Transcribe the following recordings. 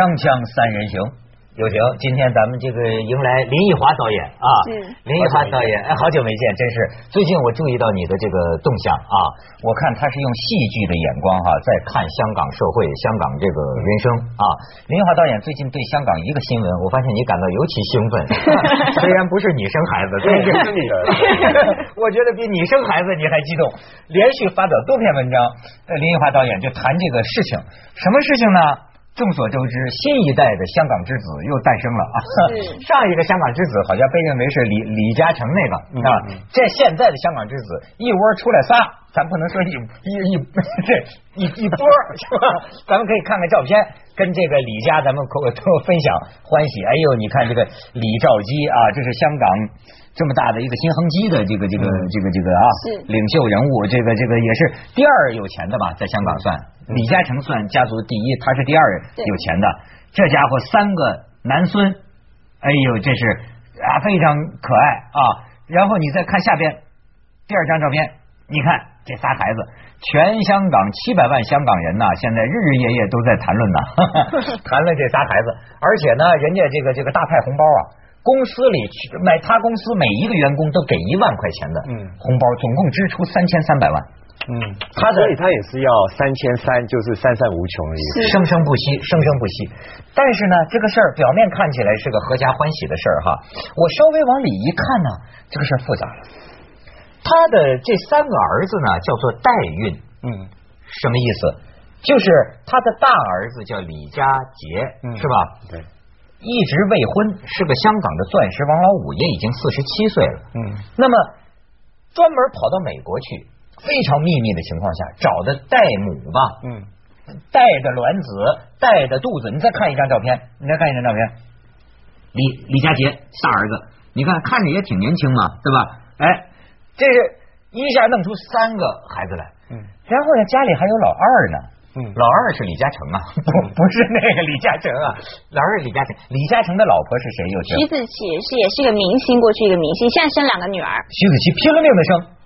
锵锵三人行。有请，今天咱们这个迎来林奕华导演啊，林奕华导演，哎，好久没见，真是。最近我注意到你的这个动向啊，我看他是用戏剧的眼光哈，在看香港社会、香港这个人生啊。林奕华导演最近对香港一个新闻，我发现你感到尤其兴奋，虽然不是你生孩子，对，是你的，我觉得比你生孩子你还激动，连续发表多篇文章。林奕华导演就谈这个事情，什么事情呢？众所周知，新一代的香港之子又诞生了。啊！上一个香港之子好像被认为是李李嘉诚那个啊，这现在的香港之子一窝出来仨，咱不能说一一一这 一一波 是吧？咱们可以看看照片，跟这个李家咱们可 都分享欢喜。哎呦，你看这个李兆基啊，这是香港这么大的一个新恒基的这个这个这个这个啊领袖人物，这个这个也是第二有钱的吧，在香港算。李嘉诚算家族第一，他是第二有钱的。这家伙三个男孙，哎呦，这是啊非常可爱啊。然后你再看下边第二张照片，你看这仨孩子，全香港七百万香港人呐，现在日日夜夜都在谈论呢，谈论这仨孩子。而且呢，人家这个这个大派红包啊，公司里买他公司每一个员工都给一万块钱的红包，总共支出三千三百万。嗯，他所以他也是要三千三，就是三三无穷的意思，生生不息，生生不息。但是呢，这个事儿表面看起来是个合家欢喜的事儿哈，我稍微往里一看呢，这个事儿复杂了。他的这三个儿子呢，叫做代孕，嗯，什么意思？就是他的大儿子叫李佳杰，是吧？对，一直未婚，是个香港的钻石王老五，也已经四十七岁了。嗯，那么专门跑到美国去。非常秘密的情况下找的代母吧，嗯，带着卵子，带着肚子，你再看一张照片，你再看一张照片，李李佳杰大儿子，你看看着也挺年轻嘛，对吧？哎，这是一下弄出三个孩子来，嗯，然后呢家里还有老二呢，嗯，老二是李嘉诚啊，不不是那个李嘉诚啊，老二是李嘉诚，李嘉诚的老婆是谁？又徐子淇是也是一个明星，过去一个明星，现在生两个女儿，徐子淇拼了命的生。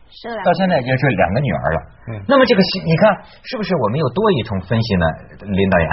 到现在已经是两个女儿了，嗯，那么这个你看是不是我们又多一重分析呢？林导演，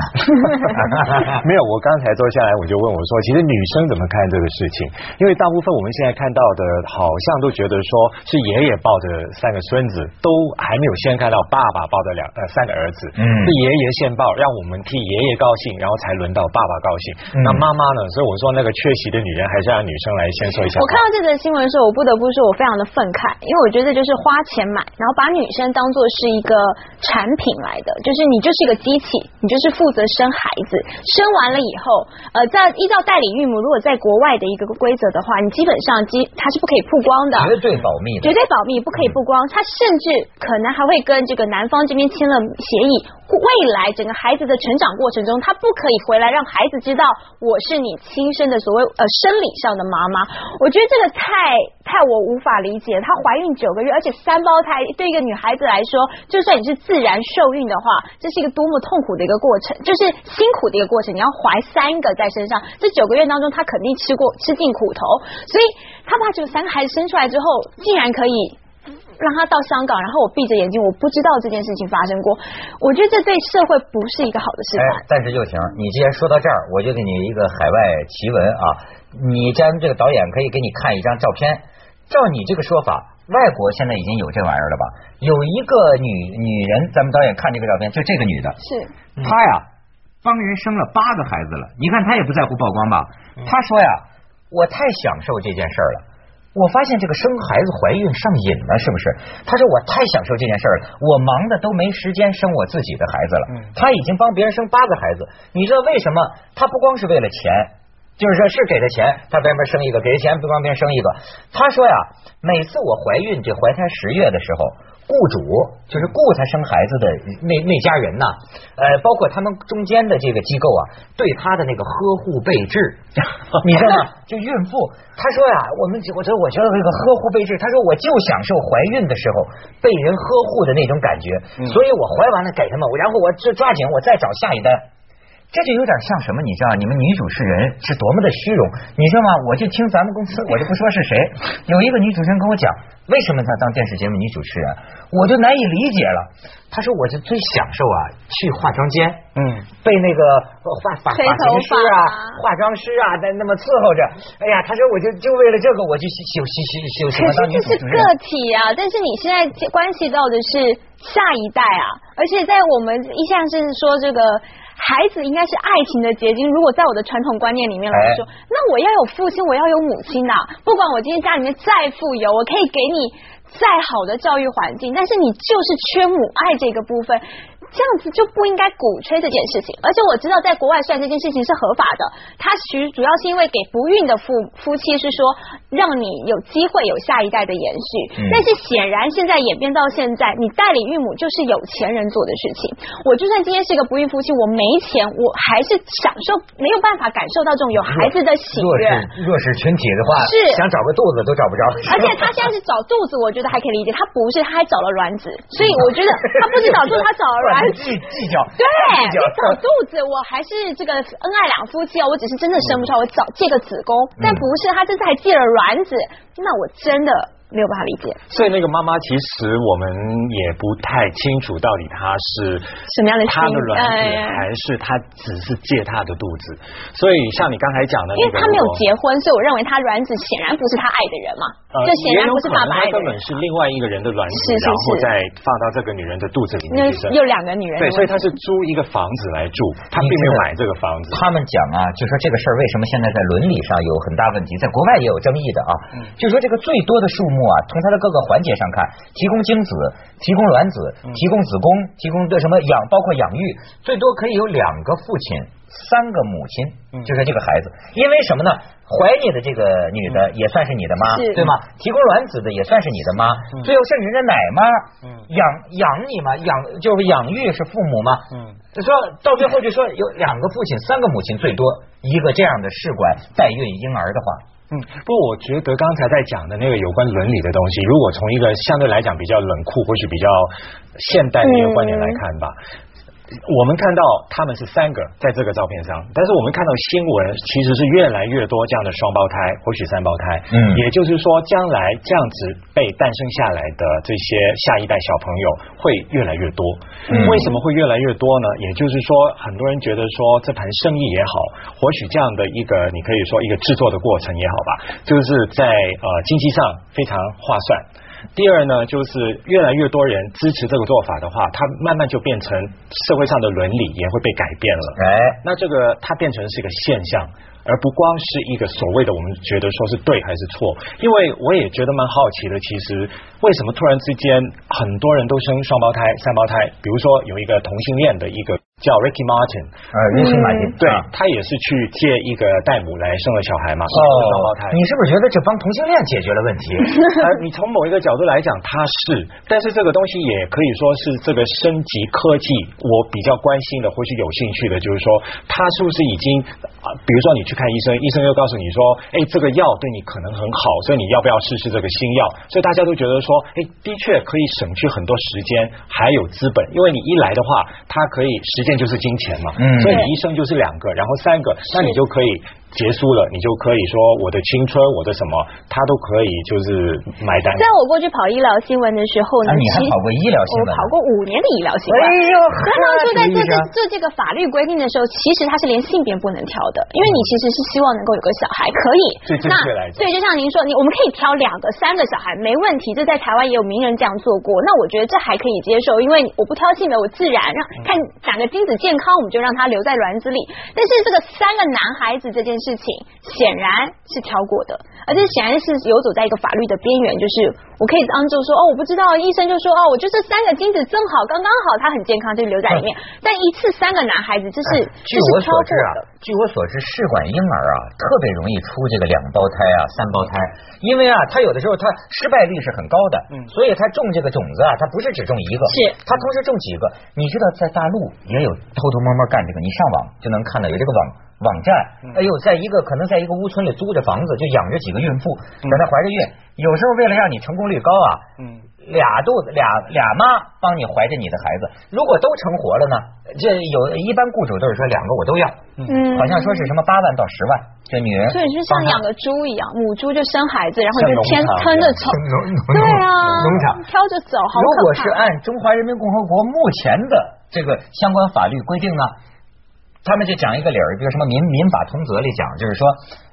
没有，我刚才坐下来我就问我说，其实女生怎么看这个事情？因为大部分我们现在看到的，好像都觉得说是爷爷抱着三个孙子，都还没有先看到爸爸抱着两呃三个儿子，嗯，是爷爷先抱，让我们替爷爷高兴，然后才轮到爸爸高兴。那妈妈呢？所以我说那个缺席的女人，还是让女生来先说一下。我看到这则新闻的时候，我不得不说我非常的愤慨，因为我觉得就是。是花钱买，然后把女生当做是一个产品来的，就是你就是一个机器，你就是负责生孩子，生完了以后，呃，在依照代理孕母，如果在国外的一个规则的话，你基本上基它是不可以曝光的，绝对保密，绝对保密，不可以曝光。他甚至可能还会跟这个男方这边签了协议，未来整个孩子的成长过程中，他不可以回来让孩子知道我是你亲生的所谓呃生理上的妈妈。我觉得这个太太我无法理解，她怀孕九个月。而且三胞胎对一个女孩子来说，就算你是自然受孕的话，这是一个多么痛苦的一个过程，就是辛苦的一个过程。你要怀三个在身上，这九个月当中，她肯定吃过吃尽苦头。所以，她把这三个孩子生出来之后，竟然可以让他到香港，然后我闭着眼睛，我不知道这件事情发生过。我觉得这对社会不是一个好的示范。但是就行，你既然说到这儿，我就给你一个海外奇闻啊！你咱们这个导演可以给你看一张照片，照你这个说法。外国现在已经有这玩意儿了吧？有一个女女人，咱们导演看这个照片，就这个女的，是她呀，帮人生了八个孩子了。你看她也不在乎曝光吧？她说呀，我太享受这件事儿了。我发现这个生孩子怀孕上瘾了，是不是？他说我太享受这件事儿了，我忙的都没时间生我自己的孩子了。他已经帮别人生八个孩子，你知道为什么？他不光是为了钱。就是说，是给他钱，他边边生一个，给他钱不帮别人生一个。他说呀，每次我怀孕这怀胎十月的时候，雇主就是雇他生孩子的那那家人呐，呃，包括他们中间的这个机构啊，对他的那个呵护备至，你知道吗？就孕妇，他说呀，我们我觉得我觉得这个呵护备至，他说我就享受怀孕的时候被人呵护的那种感觉，所以我怀完了给他们，然后我就抓紧我再找下一单。这就有点像什么？你知道，你们女主持人是多么的虚荣，你知道吗？我就听咱们公司，我就不说是谁，有一个女主持人跟我讲，为什么她当电视节目女主持人，我就难以理解了。她说，我就最享受啊，去化妆间，嗯，被那个化发发型师啊、化妆师啊在那么伺候着。哎呀，她说，我就就为了这个，我就休休休休休。可是这是个体啊，但是你现在关系到的是下一代啊，而且在我们一向是说这个。孩子应该是爱情的结晶。如果在我的传统观念里面来说，那我要有父亲，我要有母亲呐。不管我今天家里面再富有，我可以给你再好的教育环境，但是你就是缺母爱这个部分。这样子就不应该鼓吹这件事情，而且我知道在国外虽然这件事情是合法的，它其实主要是因为给不孕的夫夫妻是说让你有机会有下一代的延续，但是显然现在演变到现在，你代理孕母就是有钱人做的事情。我就算今天是一个不孕夫妻，我没钱，我还是享受没有办法感受到这种有孩子的喜悦。弱势群体的话，是想找个肚子都找不着。而且他现在是找肚子，我觉得还可以理解，他不是他还找了卵子，所以我觉得他不是找肚子，他找了卵。计计较，对，你找肚子，我还是这个恩爱两夫妻哦，我只是真的生不出来，我找借个子宫，但不是他这次还借了卵子，那我真的。没有办法理解，所以那个妈妈其实我们也不太清楚到底她是什么样的她的卵子，还是她只是借她的肚子。所以像你刚才讲的，因为她没有结婚，所以我认为她卵子显然不是她爱的人嘛，这显然不是爸爸爱的。根本是另外一个人的卵子，然后再放到这个女人的肚子里面去生。又两个女人，对，所以她是租一个房子来住，她并没有买这个房子。他们讲啊，就说这个事儿为什么现在在伦理上有很大问题，在国外也有争议的啊，就说这个最多的数目啊，从它的各个。环节上看，提供精子、提供卵子、提供子宫、提供的什么养，包括养育，最多可以有两个父亲、三个母亲，就是这个孩子。因为什么呢？怀你的这个女的也算是你的妈，对吗？提供卵子的也算是你的妈，最后甚至人家奶妈养养你嘛，养就是养育是父母嘛。嗯，说到最后就说有两个父亲、三个母亲，最多一个这样的试管代孕婴儿的话。嗯，不过我觉得刚才在讲的那个有关伦理的东西，如果从一个相对来讲比较冷酷或许比较现代的一个观点来看吧。我们看到他们是三个在这个照片上，但是我们看到新闻其实是越来越多这样的双胞胎，或许三胞胎。嗯，也就是说，将来这样子被诞生下来的这些下一代小朋友会越来越多。嗯为什么会越来越多呢？也就是说，很多人觉得说这盘生意也好，或许这样的一个你可以说一个制作的过程也好吧，就是在呃经济上非常划算。第二呢，就是越来越多人支持这个做法的话，它慢慢就变成社会上的伦理也会被改变了。哎，那这个它变成是一个现象，而不光是一个所谓的我们觉得说是对还是错。因为我也觉得蛮好奇的，其实为什么突然之间很多人都生双胞胎、三胞胎？比如说有一个同性恋的一个。叫 Ricky Martin，呃，Ricky Martin，对他也是去借一个代母来生了小孩嘛，哦，双胞胎。你是不是觉得这帮同性恋解决了问题？呃，你从某一个角度来讲，他是，但是这个东西也可以说是这个升级科技，我比较关心的或许有兴趣的，就是说他是不是已经啊，比如说你去看医生，医生又告诉你说，哎，这个药对你可能很好，所以你要不要试试这个新药？所以大家都觉得说，哎，的确可以省去很多时间，还有资本，因为你一来的话，它可以时间。就是金钱嘛，所以你一生就是两个，然后三个，那你就可以。结束了，你就可以说我的青春，我的什么，他都可以就是买单。在我过去跑医疗新闻的时候呢，你还跑过医疗新闻？我跑过五年的医疗新闻。哎呦，那当初在做这做这个法律规定的时候，其实他是连性别不能挑的，因为你其实是希望能够有个小孩，可以。那对，就像您说，你我们可以挑两个、三个小孩，没问题。这在台湾也有名人这样做过，那我觉得这还可以接受，因为我不挑性别，我自然让看哪个精子健康，我们就让他留在卵子里。但是这个三个男孩子这件。事情显然是挑过的，而且显然是游走在一个法律的边缘。就是我可以当做说，哦，我不知道，医生就说，哦，我就这三个精子正好刚刚好，他很健康，就留在里面。但一次三个男孩子，这是据我所知啊，据我所知，试管婴儿啊特别容易出这个两胞胎啊、三胞胎，因为啊，他有的时候他失败率是很高的，嗯，所以他种这个种子啊，他不是只种一个，是，他同时种几个。你知道，在大陆也有偷偷摸摸干这个，你上网就能看到有这个网。网站，哎呦，在一个可能在一个屋村里租着房子，就养着几个孕妇，在那怀着孕。有时候为了让你成功率高啊，嗯，俩肚子俩俩妈帮你怀着你的孩子，如果都成活了呢？这有一般雇主都是说两个我都要，嗯。好像说是什么八万到十万，这女人所以就像养个猪一样，母猪就生孩子，然后就天像农场吞着走，对啊，农场。挑着走，好如果。是按中华人民共和国目前的这个相关法律规定呢，他们就讲一个理儿，比如什么民民法通则里讲，就是说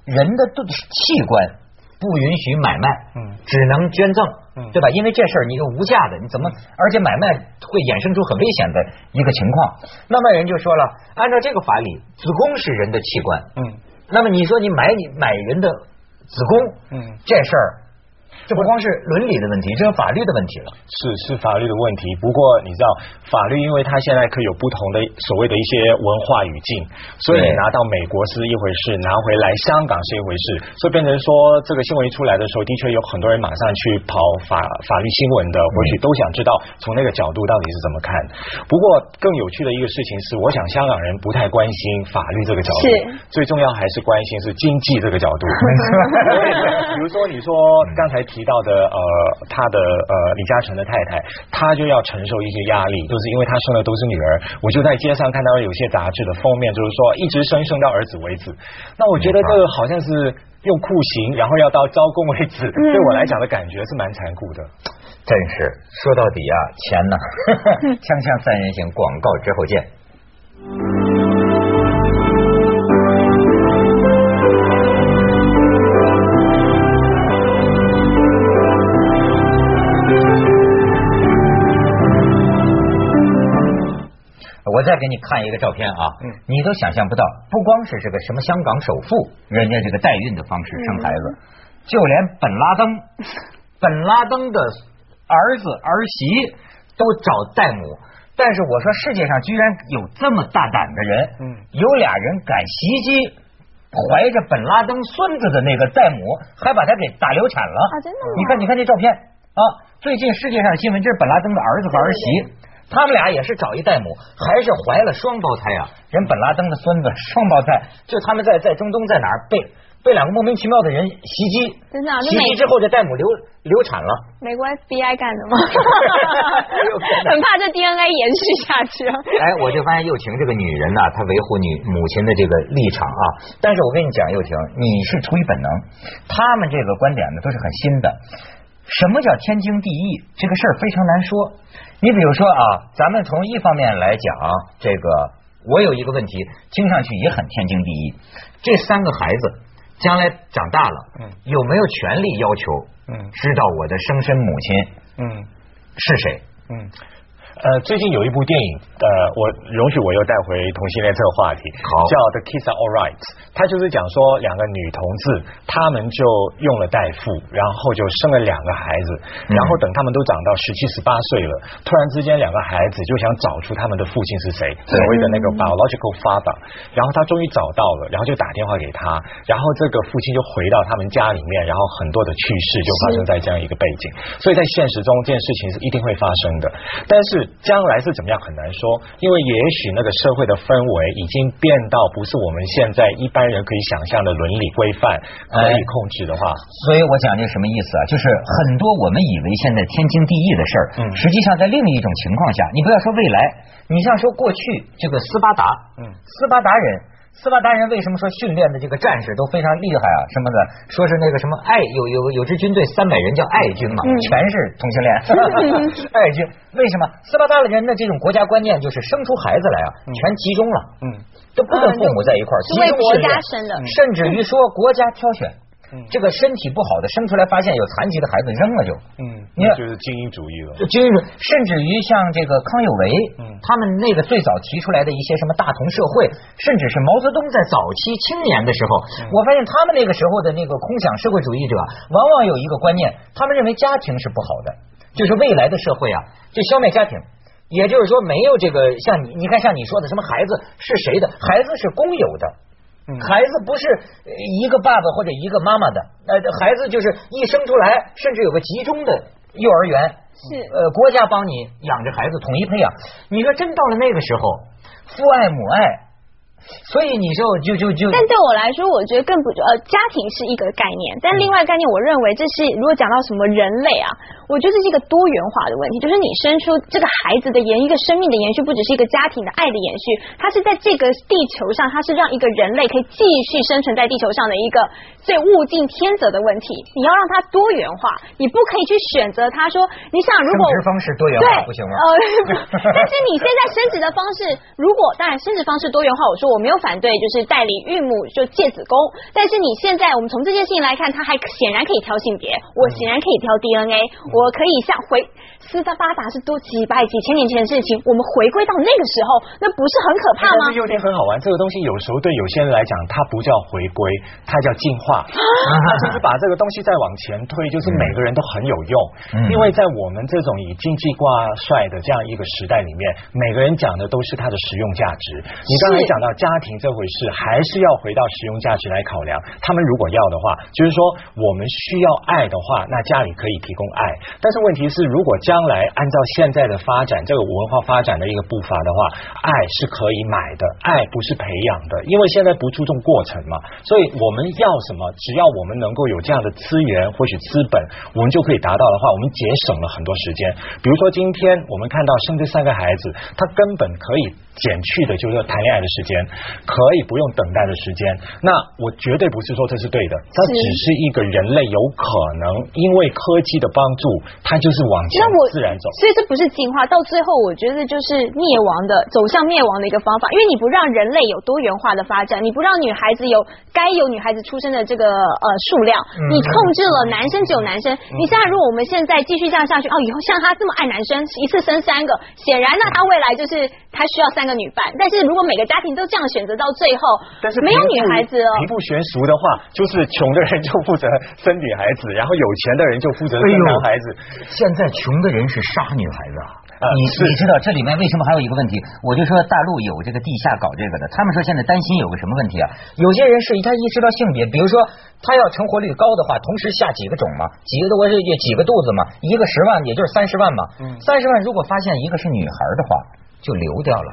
人的肚器官不允许买卖，嗯只能捐赠，嗯对吧？因为这事儿你又无价的，你怎么？而且买卖会衍生出很危险的一个情况。那么人就说了，按照这个法理，子宫是人的器官，嗯那么你说你买你买人的子宫，嗯，这事儿。这不光是伦理的问题，这是法律的问题了。是是法律的问题。不过你知道，法律因为它现在可以有不同的所谓的一些文化语境，所以你拿到美国是一回事，拿回来香港是一回事，所以变成说这个新闻一出来的时候，的确有很多人马上去跑法法律新闻的，或许都想知道从那个角度到底是怎么看。不过更有趣的一个事情是，我想香港人不太关心法律这个角度是，最重要还是关心是经济这个角度。比如说你说刚才提到的呃，他的呃李嘉诚的太太，她就要承受一些压力，就是因为她生的都是女儿。我就在街上看到有些杂志的封面，就是说一直生生到儿子为止。那我觉得这个好像是用酷刑，然后要到招供为止，对我来讲的感觉是蛮残酷的。真是说到底啊，钱呢，锵锵三人行，广告之后见。再给你看一个照片啊，嗯。你都想象不到，不光是这个什么香港首富，人家这个代孕的方式生孩子，就连本拉登，本拉登的儿子儿媳都找代母。但是我说世界上居然有这么大胆的人，嗯。有俩人敢袭击怀着本拉登孙子的那个代母，还把他给打流产了。啊真的吗？你看，你看这照片啊，最近世界上新闻，这是本拉登的儿子和儿媳。他们俩也是找一代母，还是怀了双胞胎啊！人本拉登的孙子双胞胎，就他们在在中东在哪儿被被两个莫名其妙的人袭击，真的啊袭击之后这代母流流产了。美国 FBI 干的吗？很怕这 DNA 延续下去啊。哎，我就发现幼婷这个女人呐、她维护女母亲的这个立场啊。但是我跟你讲，幼婷，你是出于本能，他们这个观点呢都是很新的。什么叫天经地义？这个事儿非常难说。你比如说啊，咱们从一方面来讲，这个我有一个问题，听上去也很天经地义。这三个孩子将来长大了，嗯有没有权利要求，嗯知道我的生身母亲嗯是谁？嗯。呃，最近有一部电影，呃，我容许我又带回同性恋这个话题，好。叫《The Kids Are All Right》，它就是讲说两个女同志，她们就用了代父，然后就生了两个孩子，嗯然后等他们都长到十七、十八岁了，突然之间两个孩子就想找出他们的父亲是谁，所谓的那个 biological father，然后他终于找到了，然后就打电话给他，然后这个父亲就回到他们家里面，然后很多的趣事就发生在这样一个背景，所以在现实中这件事情是一定会发生的，但是将来是怎么样很难说，因为也许那个社会的氛围已经变到不是我们现在一般人可以想象的伦理规范可以控制的话，所以我讲这什么意思啊？就是很多我们以为现在天经地义的事儿，嗯实际上在另一种情况下，你不要说未来，你像说过去这个斯巴达，嗯斯巴达人。斯巴达人为什么说训练的这个战士都非常厉害啊？什么的，说是那个什么爱有有有支军队三百人叫爱军嘛，嗯全是同性恋 爱军。为什么斯巴达的人的这种国家观念就是生出孩子来啊，全集中了，嗯都不跟父母在一块儿，集是为国中甚至于说国家挑选。嗯。这个身体不好的生出来发现有残疾的孩子扔了就，嗯，你看。就是精英主义了，就军人，甚至于像这个康有为，嗯。他们那个最早提出来的一些什么大同社会，甚至是毛泽东在早期青年的时候，嗯。我发现他们那个时候的那个空想社会主义者，往往有一个观念，他们认为家庭是不好的，就是未来的社会啊，就消灭家庭。也就是说，没有这个像你，你看像你说的什么孩子是谁的，孩子是公有的，嗯孩子不是呃一个爸爸或者一个妈妈的，呃，孩子就是一生出来，甚至有个集中的幼儿园，是。呃，国家帮你养着孩子，统一培养。你说真到了那个时候，父爱母爱所以你说就就就，但对我来说，我觉得更不呃，家庭是一个概念，但另外概念，我认为这是如果讲到什么人类啊，我觉得这是一个多元化的问题，就是你生出这个孩子的延一个生命的延续，不只是一个家庭的爱的延续，它是在这个地球上，它是让一个人类可以继续生存在地球上的一个最物竞天择的问题。你要让它多元化，你不可以去选择它说，你想如果生殖方式多元化不行吗？呃，但是你现在生殖的方式，如果当然生殖方式多元化，我说我没有反对，就是代理孕母就借子宫。但是你现在我们从这件事情来看，他还显然可以挑性别，我显然可以挑 DNA，我可以像回斯巴达是多几百几千年前的事情，我们回归到那个时候，那不是很可怕吗但是？有点很好玩，这个东西有时候对有些人来讲，它不叫回归，它叫进化。它就是把这个东西再往前推，就是每个人都很有用。嗯因为在我们这种以经济挂帅的这样一个时代里面，每个人讲的都是它的实用价值。你刚才讲到家庭这回事，还是要回到实用价值来考量。他们如果要的话，就是说我们需要爱的话，那家里可以提供爱。但是问题是，如果将来按照现在的发展，这个文化发展的一个步伐的话，爱是可以买的，爱不是培养的，因为现在不注重过程嘛。所以我们要什么，只要我们能够有这样的资源或许资本，我们就可以达到的话，我们节省了很多时间。比如说今天我们看到生这三个孩子，他根本可以减去的就是谈恋爱的时间，可以不用等待的时间。那我绝对不是说这是对的，它只是一个人类有可能因为科技的帮助，它就是往前那我自然走。所以这不是进化，到最后我觉得就是灭亡的走向灭亡的一个方法，因为你不让人类有多元化的发展，你不让女孩子有该有女孩子出生的这个呃数量，你控制了男生只有男生。你现在如果我们现在继续这样下去，哦，以后像他这么爱男生，一次生三个，显然那他未来就是他需要三个女伴。但是如果每个家庭都这样选择，到最后但是没有女孩子哦。贫富悬殊的话，就是穷的人就负责生女孩子，然后有钱的人就负责生男孩子。现在穷的人是杀女孩子啊。啊你是你知道这里面为什么还有一个问题？我就说大陆有这个地下搞这个的，他们说现在担心有个什么问题啊？有些人是他意识到性别，比如说他要成活率高的话，同时下几个种嘛，几个我是也几个肚子嘛，一个十万也就是三十万嘛，三十万如果发现一个是女孩的话，就流掉了。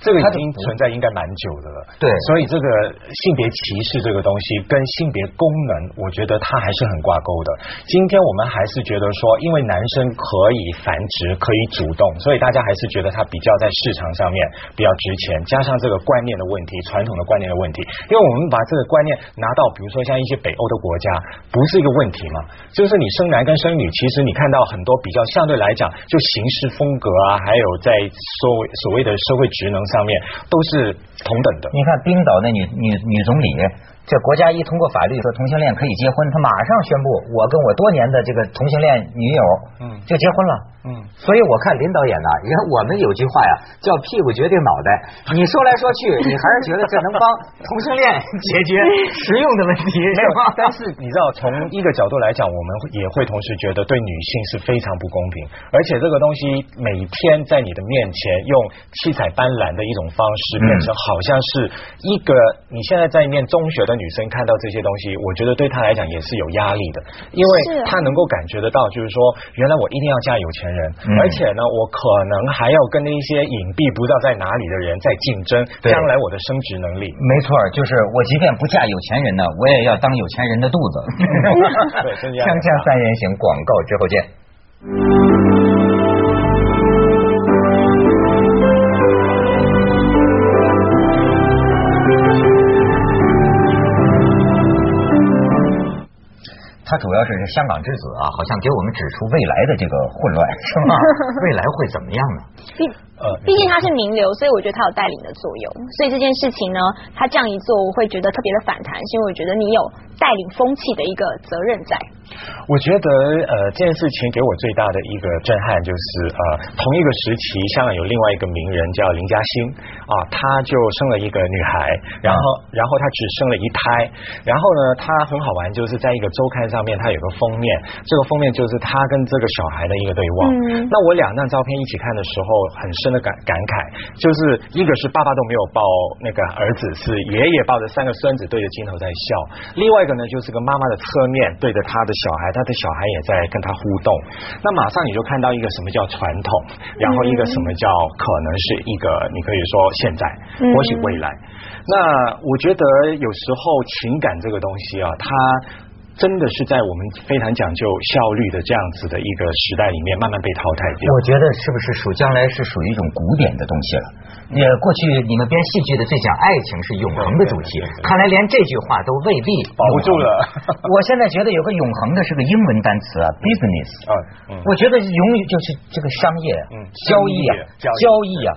这个已经存在应该蛮久的了。对所以这个性别歧视这个东西跟性别功能，我觉得它还是很挂钩的。今天我们还是觉得说，因为男生可以繁殖，可以主动，所以大家还是觉得它比较在市场上面比较值钱。加上这个观念的问题，传统的观念的问题，因为我们把这个观念拿到，比如说像一些北欧的国家，不是一个问题嘛？就是你生男跟生女，其实你看到很多比较相对来讲，就形式风格啊，还有在所谓所谓的社会职能上面，都是同等的。你看冰岛那女女女总理，这国家一通过法律说同性恋可以结婚，他马上宣布我跟我多年的这个同性恋女友，嗯就结婚了。嗯，所以我看林导演呐，人我们有句话呀，叫屁股决定脑袋。你说来说去，你还是觉得这能帮同性恋解决实用的问题，没有？但是你知道，从一个角度来讲，我们也会同时觉得对女性是非常不公平，而且这个东西每天在你的面前用七彩斑斓的一种方式，变成好像是一个你现在在念中学的女生看到这些东西，我觉得对她来讲也是有压力的，因为她能够感觉得到，就是说原来我一定要嫁有钱人，嗯而且呢，我可能还要跟那一些隐蔽不知道在哪里的人在竞争，将来我的升值能力。没错，就是我即便不嫁有钱人呢，我也要当有钱人的肚子。锵锵三人行，广告之后见。它主要是香港之子啊，好像给我们指出未来的这个混乱，是吗？未来会怎么样呢？毕呃，毕竟他是名流，所以我觉得他有带领的作用。所以这件事情呢，他这样一做，我会觉得特别的反弹，是因为我觉得你有带领风气的一个责任在。我觉得呃这件事情给我最大的一个震撼就是呃同一个时期，香港有另外一个名人叫林嘉欣啊，她就生了一个女孩，然后然后她只生了一胎，然后呢她很好玩，就是在一个周刊上面，她有个封面，这个封面就是她跟这个小孩的一个对望。嗯。那我两张照片一起看的时候，很深的感感慨，就是一个是爸爸都没有抱那个儿子，是爷爷抱着三个孙子对着镜头在笑；另外一个呢，就是个妈妈的侧面对着他的小孩，他的小孩也在跟他互动，那马上你就看到一个什么叫传统，然后一个什么叫可能是一个，你可以说现在或许未来。那我觉得有时候情感这个东西啊，它。真的是在我们非常讲究效率的这样子的一个时代里面，慢慢被淘汰掉。我觉得是不是属将来是属于一种古典的东西了？也过去你们编戏剧的最讲爱情是永恒的主题，看来连这句话都未必 保不住了。我现在觉得有个永恒的是个英文单词啊，business。啊，我觉得永远就是这个商业，嗯，交易啊，交易啊，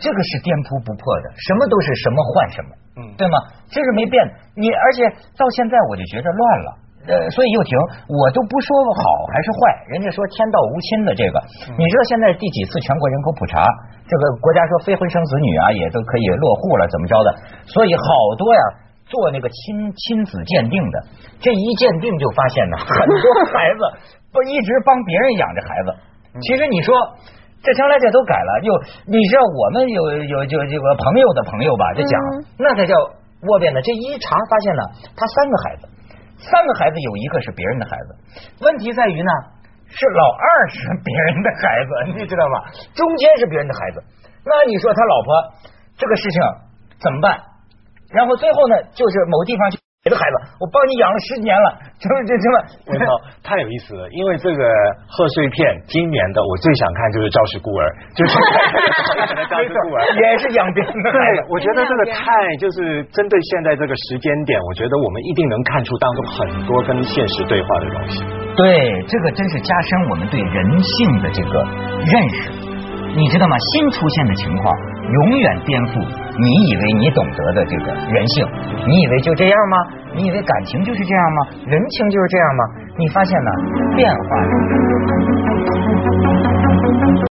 这个是颠扑不破的，什么都是什么换什么，嗯，对吗？这是没变。你而且到现在我就觉得乱了。呃，所以又停，我都不说好还是坏，人家说天道无亲的这个，你知道现在第几次全国人口普查？这个国家说非婚生子女啊，也都可以落户了，怎么着的？所以好多呀，做那个亲亲子鉴定的，这一鉴定就发现呢，很多孩子不一直帮别人养着孩子。其实你说这将来这都改了，又你知道我们有有就这个朋友的朋友吧，就讲那才叫窝边的。这一查发现呢，他三个孩子。三个孩子有一个是别人的孩子，问题在于呢，是老二是别人的孩子，你知道吧？中间是别人的孩子，那你说他老婆这个事情怎么办？然后最后呢，就是某地方去。别的孩子，我帮你养了十年了，就是这这么，我操，太有意思了。因为这个贺岁片，今年的我最想看就是《赵氏孤儿》，就是 赵氏孤儿也是养别人的。对，我觉得这个太就是针对现在这个时间点，我觉得我们一定能看出当中很多跟现实对话的东西。对，这个真是加深我们对人性的这个认识。你知道吗？新出现的情况永远颠覆。你以为你懂得的这个人性，你以为就这样吗？你以为感情就是这样吗？人情就是这样吗？你发现呢？变化。